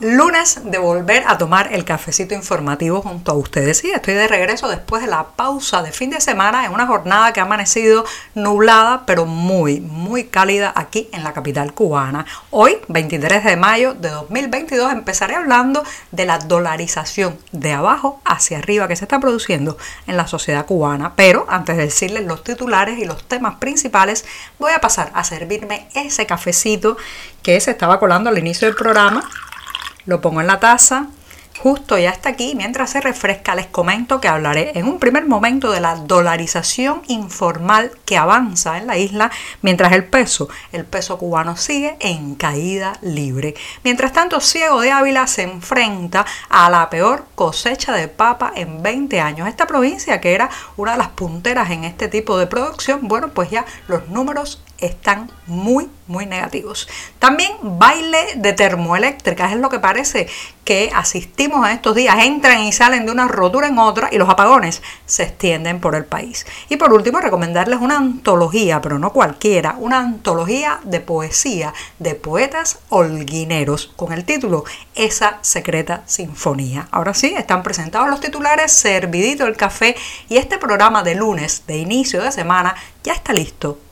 Lunes de volver a tomar el cafecito informativo junto a ustedes. Sí, estoy de regreso después de la pausa de fin de semana en una jornada que ha amanecido nublada, pero muy, muy cálida aquí en la capital cubana. Hoy, 23 de mayo de 2022, empezaré hablando de la dolarización de abajo hacia arriba que se está produciendo en la sociedad cubana. Pero antes de decirles los titulares y los temas principales, voy a pasar a servirme ese cafecito que se estaba colando al inicio del programa lo pongo en la taza, justo ya está aquí. Mientras se refresca, les comento que hablaré en un primer momento de la dolarización informal que avanza en la isla, mientras el peso, el peso cubano sigue en caída libre. Mientras tanto, Ciego de Ávila se enfrenta a la peor cosecha de papa en 20 años. Esta provincia, que era una de las punteras en este tipo de producción, bueno, pues ya los números están muy, muy negativos. También baile de termoeléctricas, es lo que parece que asistimos a estos días, entran y salen de una rotura en otra y los apagones se extienden por el país. Y por último, recomendarles una antología, pero no cualquiera, una antología de poesía de poetas holguineros con el título Esa secreta sinfonía. Ahora sí, están presentados los titulares, servidito el café y este programa de lunes de inicio de semana ya está listo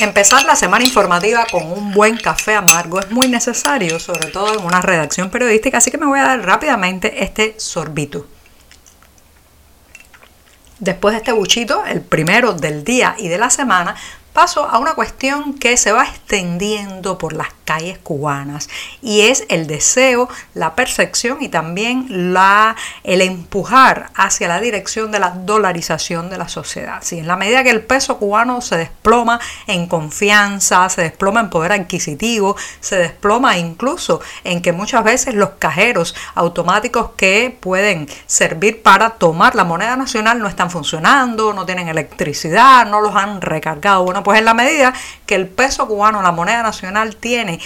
Empezar la semana informativa con un buen café amargo es muy necesario, sobre todo en una redacción periodística, así que me voy a dar rápidamente este sorbito. Después de este buchito, el primero del día y de la semana, paso a una cuestión que se va extendiendo por las calles cubanas y es el deseo, la percepción y también la, el empujar hacia la dirección de la dolarización de la sociedad. Si en la medida que el peso cubano se desploma en confianza, se desploma en poder adquisitivo, se desploma incluso en que muchas veces los cajeros automáticos que pueden servir para tomar la moneda nacional no están funcionando, no tienen electricidad, no los han recargado. Bueno, pues en la medida que el peso cubano, la moneda nacional, tiene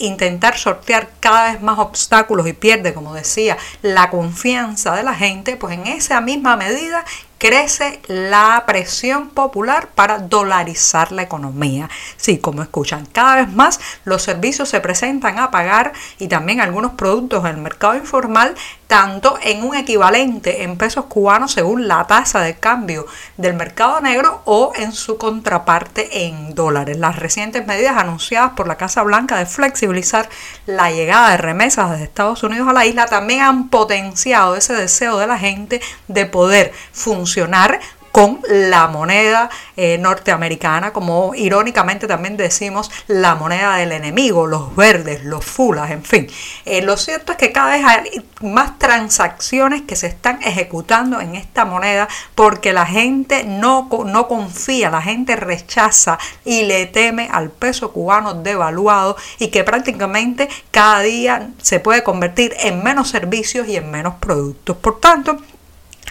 intentar sortear cada vez más obstáculos y pierde, como decía, la confianza de la gente, pues en esa misma medida crece la presión popular para dolarizar la economía. Sí, como escuchan, cada vez más los servicios se presentan a pagar y también algunos productos en el mercado informal, tanto en un equivalente en pesos cubanos según la tasa de cambio del mercado negro o en su contraparte en dólares. Las recientes medidas anunciadas por la Casa Blanca de flexibilizar la llegada de remesas desde Estados Unidos a la isla también han potenciado ese deseo de la gente de poder funcionar con la moneda eh, norteamericana, como irónicamente también decimos la moneda del enemigo, los verdes, los fulas, en fin. Eh, lo cierto es que cada vez hay más transacciones que se están ejecutando en esta moneda porque la gente no, no confía, la gente rechaza y le teme al peso cubano devaluado y que prácticamente cada día se puede convertir en menos servicios y en menos productos. Por tanto,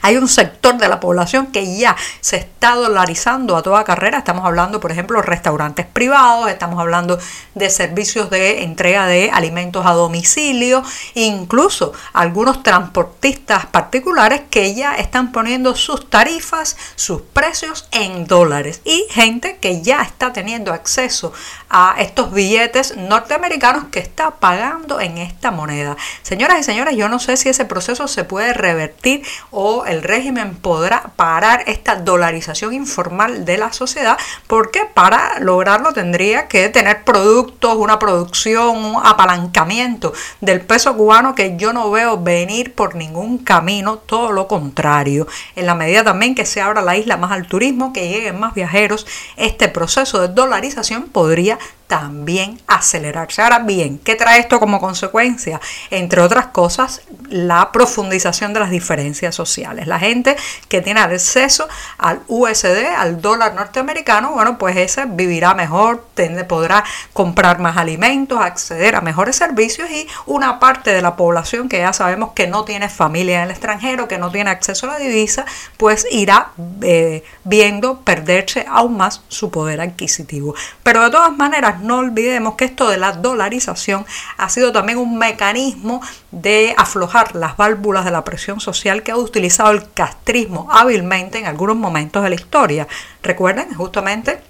hay un sector de la población que ya se está dolarizando a toda carrera. Estamos hablando, por ejemplo, de restaurantes privados, estamos hablando de servicios de entrega de alimentos a domicilio, incluso algunos transportistas particulares que ya están poniendo sus tarifas, sus precios en dólares y gente que ya está teniendo acceso a estos billetes norteamericanos que está pagando en esta moneda. Señoras y señores, yo no sé si ese proceso se puede revertir o el régimen podrá parar esta dolarización informal de la sociedad, porque para lograrlo tendría que tener productos, una producción, un apalancamiento del peso cubano que yo no veo venir por ningún camino, todo lo contrario. En la medida también que se abra la isla más al turismo, que lleguen más viajeros, este proceso de dolarización podría también acelerarse. Ahora bien, ¿qué trae esto como consecuencia? Entre otras cosas, la profundización de las diferencias sociales. La gente que tiene acceso al USD, al dólar norteamericano, bueno, pues ese vivirá mejor, podrá comprar más alimentos, acceder a mejores servicios y una parte de la población que ya sabemos que no tiene familia en el extranjero, que no tiene acceso a la divisa, pues irá eh, viendo perderse aún más su poder adquisitivo. Pero de todas maneras, no olvidemos que esto de la dolarización ha sido también un mecanismo de aflojar las válvulas de la presión social que ha utilizado el castrismo hábilmente en algunos momentos de la historia. Recuerden justamente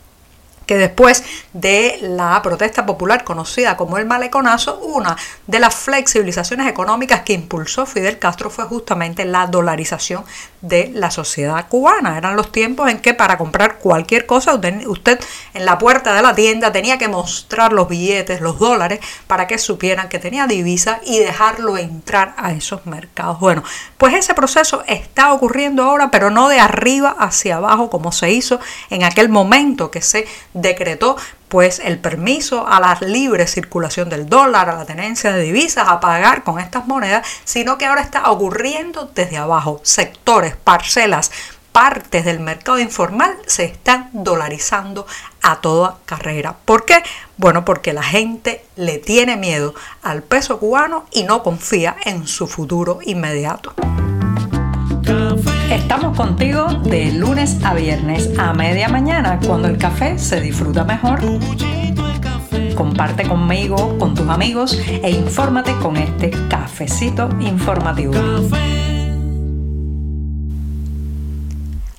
que después de la protesta popular conocida como el maleconazo, una de las flexibilizaciones económicas que impulsó Fidel Castro fue justamente la dolarización de la sociedad cubana. Eran los tiempos en que para comprar cualquier cosa usted, en la puerta de la tienda tenía que mostrar los billetes, los dólares, para que supieran que tenía divisa y dejarlo entrar a esos mercados. Bueno, pues ese proceso está ocurriendo ahora, pero no de arriba hacia abajo como se hizo en aquel momento que se decretó pues el permiso a la libre circulación del dólar, a la tenencia de divisas, a pagar con estas monedas, sino que ahora está ocurriendo desde abajo. Sectores, parcelas, partes del mercado informal se están dolarizando a toda carrera. ¿Por qué? Bueno, porque la gente le tiene miedo al peso cubano y no confía en su futuro inmediato. Estamos contigo de lunes a viernes a media mañana cuando el café se disfruta mejor. Comparte conmigo, con tus amigos e infórmate con este cafecito informativo.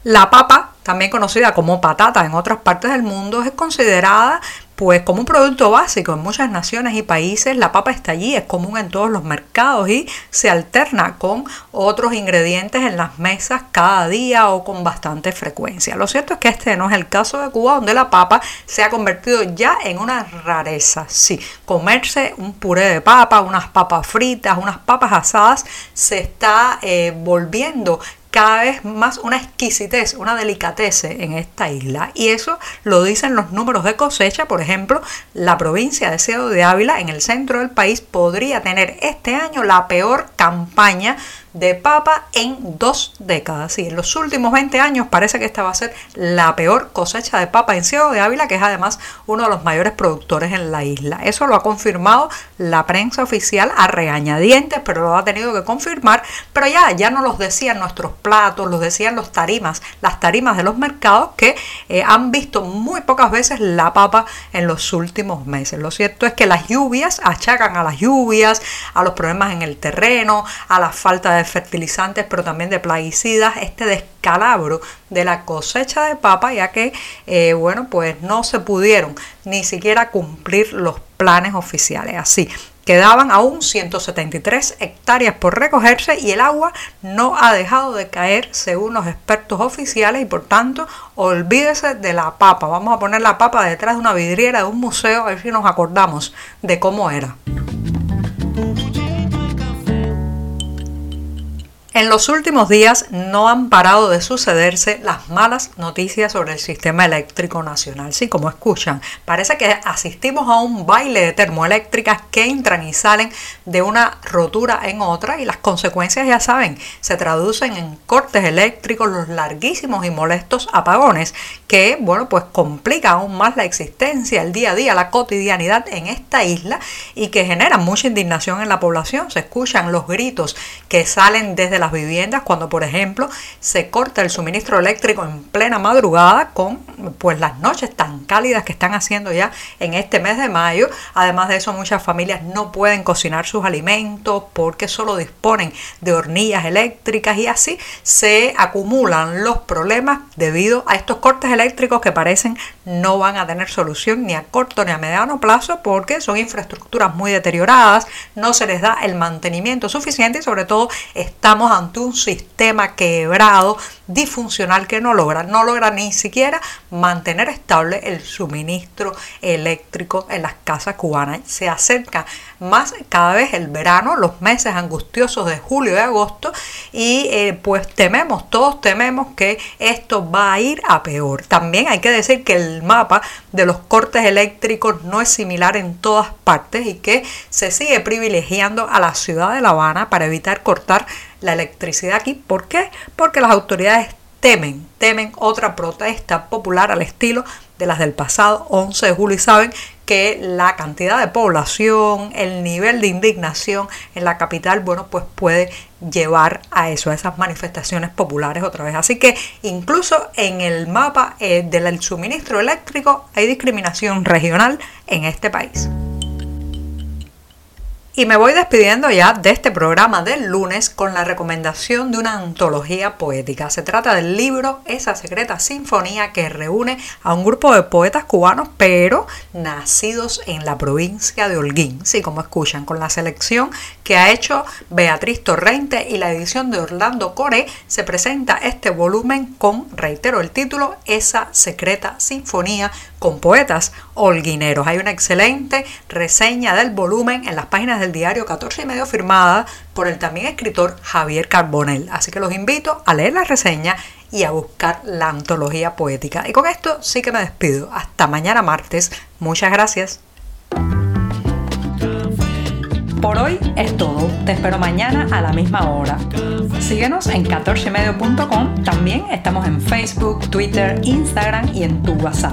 La papa también conocida como patata en otras partes del mundo, es considerada pues como un producto básico en muchas naciones y países. La papa está allí, es común en todos los mercados y se alterna con otros ingredientes en las mesas cada día o con bastante frecuencia. Lo cierto es que este no es el caso de Cuba, donde la papa se ha convertido ya en una rareza. Sí, comerse un puré de papa, unas papas fritas, unas papas asadas, se está eh, volviendo cada vez más una exquisitez, una delicatez en esta isla. Y eso lo dicen los números de cosecha. Por ejemplo, la provincia de Ciudad de Ávila, en el centro del país, podría tener este año la peor campaña de papa en dos décadas. Y en los últimos 20 años parece que esta va a ser la peor cosecha de papa en Ciego de Ávila, que es además uno de los mayores productores en la isla. Eso lo ha confirmado la prensa oficial a regañadientes, pero lo ha tenido que confirmar. Pero ya, ya no los decían nuestros platos, los decían los tarimas, las tarimas de los mercados que eh, han visto muy pocas veces la papa en los últimos meses. Lo cierto es que las lluvias achacan a las lluvias, a los problemas en el terreno, a la falta de fertilizantes, pero también de plaguicidas, este descalabro de la cosecha de papa, ya que, eh, bueno, pues no se pudieron ni siquiera cumplir los planes oficiales. Así, Quedaban aún 173 hectáreas por recogerse y el agua no ha dejado de caer según los expertos oficiales y por tanto olvídese de la papa. Vamos a poner la papa detrás de una vidriera de un museo a ver si nos acordamos de cómo era. En los últimos días no han parado de sucederse las malas noticias sobre el sistema eléctrico nacional. Sí, como escuchan, parece que asistimos a un baile de termoeléctricas que entran y salen de una rotura en otra y las consecuencias ya saben, se traducen en cortes eléctricos, los larguísimos y molestos apagones que, bueno, pues complican aún más la existencia, el día a día, la cotidianidad en esta isla y que generan mucha indignación en la población. Se escuchan los gritos que salen desde la las viviendas cuando, por ejemplo, se corta el suministro eléctrico en plena madrugada con pues las noches tan cálidas que están haciendo ya en este mes de mayo. Además de eso, muchas familias no pueden cocinar sus alimentos porque solo disponen de hornillas eléctricas y así se acumulan los problemas debido a estos cortes eléctricos que parecen no van a tener solución ni a corto ni a mediano plazo porque son infraestructuras muy deterioradas, no se les da el mantenimiento suficiente y sobre todo estamos ante un sistema quebrado, disfuncional que no logra, no logra ni siquiera mantener estable el suministro eléctrico en las casas cubanas. Se acerca más cada vez el verano, los meses angustiosos de julio y agosto y eh, pues tememos, todos tememos que esto va a ir a peor. También hay que decir que el mapa de los cortes eléctricos no es similar en todas partes y que se sigue privilegiando a la ciudad de La Habana para evitar cortar la electricidad aquí. ¿Por qué? Porque las autoridades temen, temen otra protesta popular al estilo de las del pasado 11 de julio y saben que la cantidad de población, el nivel de indignación en la capital, bueno, pues puede llevar a eso, a esas manifestaciones populares otra vez. Así que incluso en el mapa eh, del suministro eléctrico hay discriminación regional en este país. Y me voy despidiendo ya de este programa del lunes con la recomendación de una antología poética. Se trata del libro Esa Secreta Sinfonía que reúne a un grupo de poetas cubanos, pero nacidos en la provincia de Holguín. Sí, como escuchan, con la selección que ha hecho Beatriz Torrente y la edición de Orlando Core, se presenta este volumen con, reitero el título, Esa Secreta Sinfonía con poetas holguineros. Hay una excelente reseña del volumen en las páginas del diario 14 y medio firmada por el también escritor Javier Carbonell. Así que los invito a leer la reseña y a buscar la antología poética. Y con esto sí que me despido. Hasta mañana martes. Muchas gracias. Por hoy es todo. Te espero mañana a la misma hora. Síguenos en 14medio.com. También estamos en Facebook, Twitter, Instagram y en tu WhatsApp.